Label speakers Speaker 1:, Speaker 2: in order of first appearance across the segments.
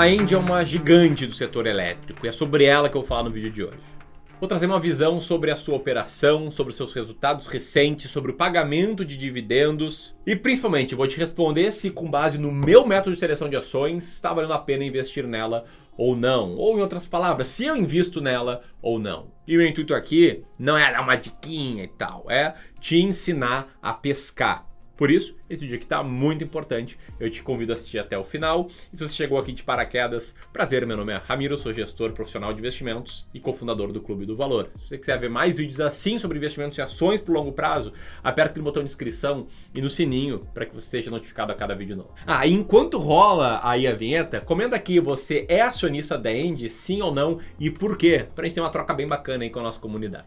Speaker 1: A Indy é uma gigante do setor elétrico e é sobre ela que eu vou falar no vídeo de hoje. Vou trazer uma visão sobre a sua operação, sobre seus resultados recentes, sobre o pagamento de dividendos e principalmente vou te responder se, com base no meu método de seleção de ações, está valendo a pena investir nela ou não. Ou, em outras palavras, se eu invisto nela ou não. E o intuito aqui não é dar uma diquinha e tal, é te ensinar a pescar. Por isso, esse vídeo aqui está muito importante. Eu te convido a assistir até o final. E se você chegou aqui de paraquedas, prazer, meu nome é Ramiro, sou gestor profissional de investimentos e cofundador do Clube do Valor. Se você quiser ver mais vídeos assim sobre investimentos e ações por longo prazo, aperta no botão de inscrição e no sininho para que você seja notificado a cada vídeo novo. Ah, e enquanto rola aí a vinheta, comenta aqui, você é acionista da End, sim ou não, e por quê? Para a gente ter uma troca bem bacana aí com a nossa comunidade.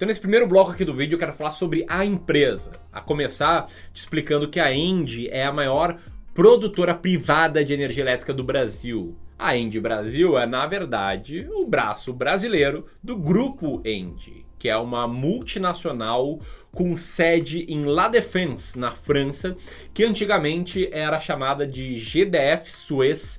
Speaker 1: Então, nesse primeiro bloco aqui do vídeo, eu quero falar sobre a empresa. A começar te explicando que a Engie é a maior produtora privada de energia elétrica do Brasil. A Engie Brasil é, na verdade, o braço brasileiro do grupo Engie, que é uma multinacional com sede em La Défense, na França, que antigamente era chamada de GDF Suez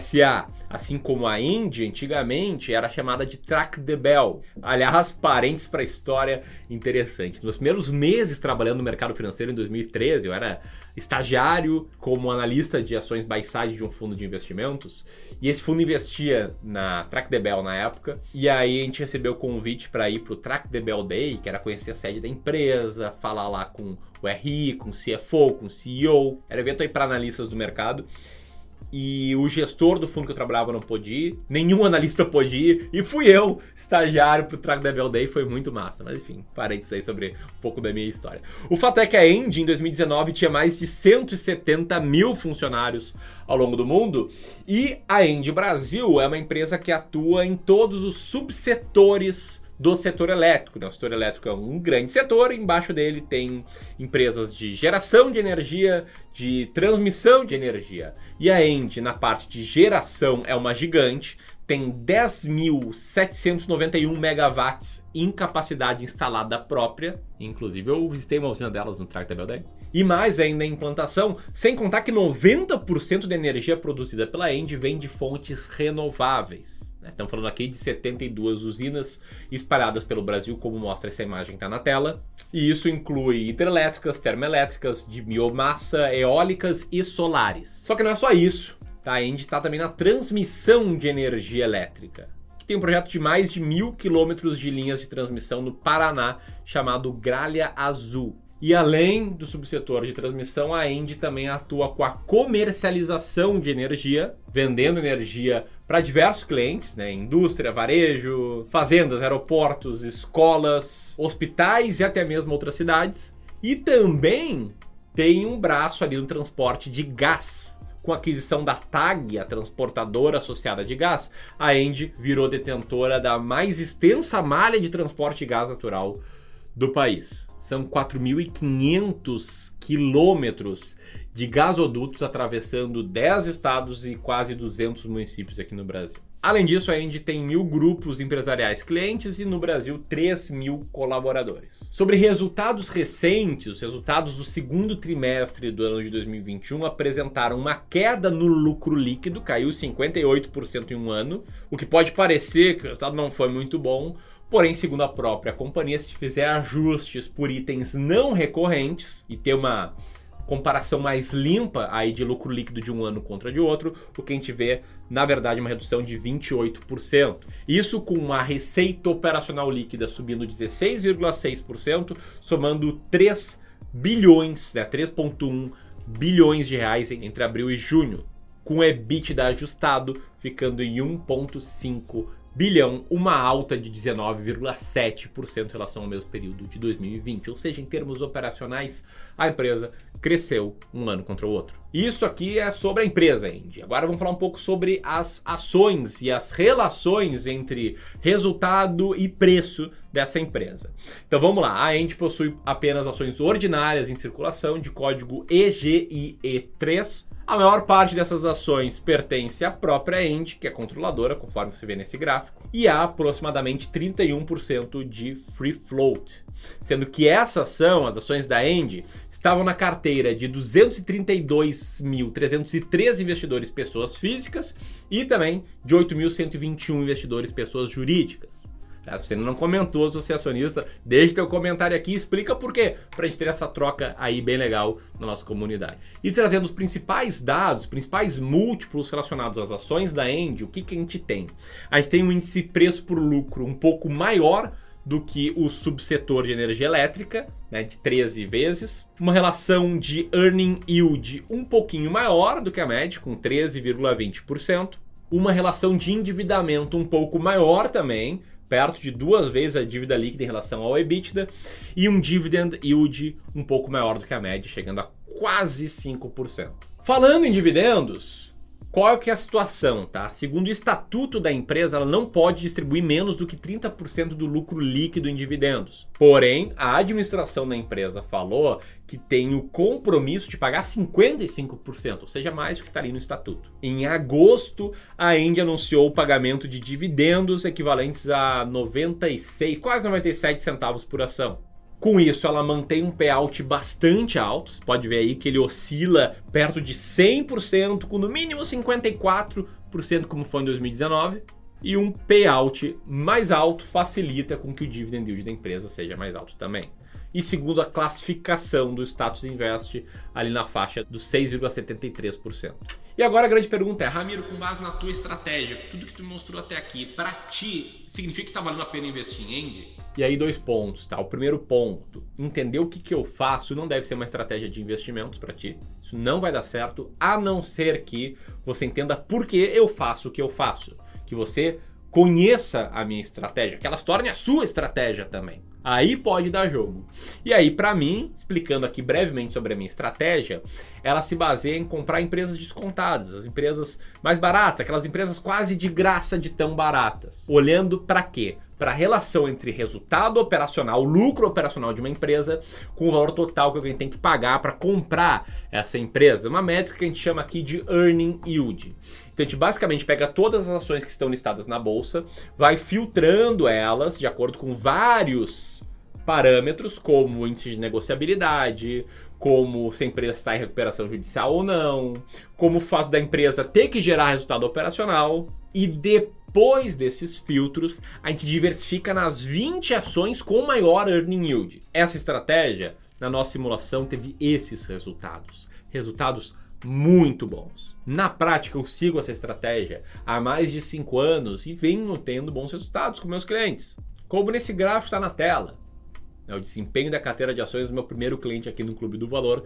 Speaker 1: SA, assim como a Indy antigamente era chamada de Track the Bell. Aliás, parentes para a história interessante. Nos primeiros meses trabalhando no mercado financeiro em 2013, eu era estagiário como analista de ações buy side de um fundo de investimentos, e esse fundo investia na Track the Bell na época, e aí a gente recebeu o convite para ir para o Track the Bell Day, que era conhecer a sede da empresa, falar lá com o RI, com o CFO, com o CEO. Era evento aí para analistas do mercado e o gestor do fundo que eu trabalhava não pôde ir, nenhum analista pôde ir, e fui eu, estagiário pro Trago Devil Day, foi muito massa. Mas enfim, parênteses aí sobre um pouco da minha história. O fato é que a Engie, em 2019, tinha mais de 170 mil funcionários ao longo do mundo, e a Engie Brasil é uma empresa que atua em todos os subsetores do setor elétrico. Né? O setor elétrico é um grande setor, embaixo dele tem empresas de geração de energia, de transmissão de energia. E a End, na parte de geração, é uma gigante, tem 10.791 megawatts em capacidade instalada própria. Inclusive, eu visitei uma usina delas no Tractor Bell E mais ainda em implantação, sem contar que 90% da energia produzida pela End vem de fontes renováveis. Né? Estamos falando aqui de 72 usinas espalhadas pelo Brasil, como mostra essa imagem que está na tela. E isso inclui hidrelétricas, termoelétricas, de biomassa, eólicas e solares. Só que não é só isso. Tá? A Engie está também na transmissão de energia elétrica. Que tem um projeto de mais de mil quilômetros de linhas de transmissão no Paraná, chamado Gralha Azul. E além do subsetor de transmissão, a Engie também atua com a comercialização de energia, vendendo energia para diversos clientes, né? Indústria, varejo, fazendas, aeroportos, escolas, hospitais e até mesmo outras cidades. E também tem um braço ali no transporte de gás. Com a aquisição da TAG, a transportadora associada de gás, a Engie virou detentora da mais extensa malha de transporte de gás natural do país. São 4.500 quilômetros de gasodutos atravessando 10 estados e quase 200 municípios aqui no Brasil. Além disso, a Engie tem mil grupos empresariais clientes e no Brasil 3 mil colaboradores. Sobre resultados recentes, os resultados do segundo trimestre do ano de 2021 apresentaram uma queda no lucro líquido, caiu 58% em um ano, o que pode parecer que o resultado não foi muito bom, Porém, segundo a própria companhia, se fizer ajustes por itens não recorrentes e ter uma comparação mais limpa aí de lucro líquido de um ano contra de outro, o que a gente vê, na verdade, uma redução de 28%. Isso com uma receita operacional líquida subindo 16,6%, somando 3 bilhões, né, 3,1 bilhões de reais entre abril e junho, com EBITDA ajustado ficando em 1,5 bilhão, uma alta de 19,7% em relação ao mesmo período de 2020. Ou seja, em termos operacionais, a empresa cresceu um ano contra o outro. Isso aqui é sobre a empresa, Indy. Agora vamos falar um pouco sobre as ações e as relações entre resultado e preço dessa empresa. Então vamos lá, a Indy possui apenas ações ordinárias em circulação de código EGIE3 A maior parte dessas ações pertence à própria End, que é controladora, conforme você vê nesse gráfico, e há aproximadamente 31% de free float. Sendo que essa ação, as ações da End, estavam na carteira de 232.303 investidores pessoas físicas e também de 8.121 investidores pessoas jurídicas. Tá? Se você não comentou, se você é acionista, deixe teu comentário aqui e explica por quê, para a gente ter essa troca aí bem legal na nossa comunidade. E trazendo os principais dados, os principais múltiplos relacionados às ações da End, o que, que a gente tem? A gente tem um índice preço por lucro um pouco maior do que o subsetor de energia elétrica, né, de 13 vezes. Uma relação de earning yield um pouquinho maior do que a média, com 13,20%. Uma relação de endividamento um pouco maior também, perto de duas vezes a dívida líquida em relação ao EBITDA, e um dividend yield um pouco maior do que a média, chegando a quase 5%. Falando em dividendos, qual é que é a situação, tá? Segundo o estatuto da empresa, ela não pode distribuir menos do que 30% do lucro líquido em dividendos. Porém, a administração da empresa falou que tem o compromisso de pagar 55%, ou seja, mais do que está ali no estatuto. Em agosto, a Engie anunciou o pagamento de dividendos equivalentes a 96, quase 97 centavos por ação. Com isso, ela mantém um payout bastante alto. Você pode ver aí que ele oscila perto de 100%, com no mínimo 54%, como foi em 2019. E um payout mais alto facilita com que o dividend yield da empresa seja mais alto também. E segundo a classificação do status invest, ali na faixa dos 6,73%. E agora a grande pergunta é, Ramiro, com base na tua estratégia, tudo que tu mostrou até aqui, para ti, significa que está valendo a pena investir em End? E aí dois pontos, tá? O primeiro ponto, entender o que, que eu faço não deve ser uma estratégia de investimentos para ti. Isso não vai dar certo, a não ser que você entenda por que eu faço o que eu faço. Que você conheça a minha estratégia, que ela se torne a sua estratégia também. Aí pode dar jogo. E aí, para mim, explicando aqui brevemente sobre a minha estratégia, ela se baseia em comprar empresas descontadas, as empresas mais baratas, aquelas empresas quase de graça de tão baratas. Olhando para quê? Para a relação entre resultado operacional, lucro operacional de uma empresa, com o valor total que alguém tem que pagar para comprar essa empresa. Uma métrica que a gente chama aqui de earning yield. Então a gente basicamente pega todas as ações que estão listadas na bolsa, vai filtrando elas de acordo com vários parâmetros, como índice de negociabilidade, como se a empresa está em recuperação judicial ou não, como o fato da empresa ter que gerar resultado operacional e depois desses filtros, a gente diversifica nas 20 ações com maior earning yield. Essa estratégia, na nossa simulação, teve esses resultados. Resultados muito bons. Na prática, eu sigo essa estratégia há mais de 5 anos e venho tendo bons resultados com meus clientes. Como nesse gráfico está na tela. É o desempenho da carteira de ações do meu primeiro cliente aqui no Clube do Valor.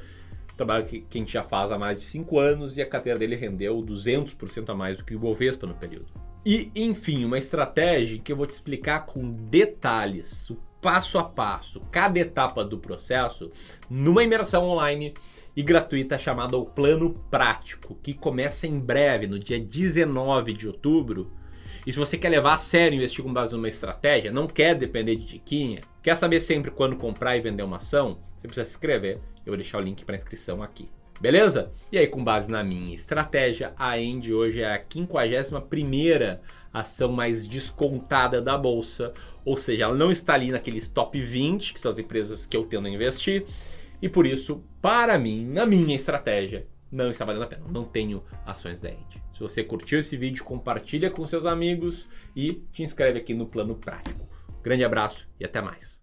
Speaker 1: Trabalho que, que a gente já faz há mais de 5 anos e a carteira dele rendeu 200% a mais do que o Bovespa no período. E, enfim, uma estratégia que eu vou te explicar com detalhes, o passo a passo, cada etapa do processo, numa imersão online e gratuita chamada O Plano Prático, que começa em breve, no dia 19 de outubro. E se você quer levar a sério investir com base numa estratégia, não quer depender de diquinha, quer saber sempre quando comprar e vender uma ação, você precisa se inscrever. Eu vou deixar o link para inscrição aqui. Beleza? E aí, com base na minha estratégia, a End hoje é a 51 ação mais descontada da bolsa, ou seja, ela não está ali naqueles top 20, que são as empresas que eu tendo a investir, e por isso, para mim, na minha estratégia, não está valendo a pena. Não tenho ações da End. Se você curtiu esse vídeo, compartilha com seus amigos e te inscreve aqui no Plano Prático. Grande abraço e até mais.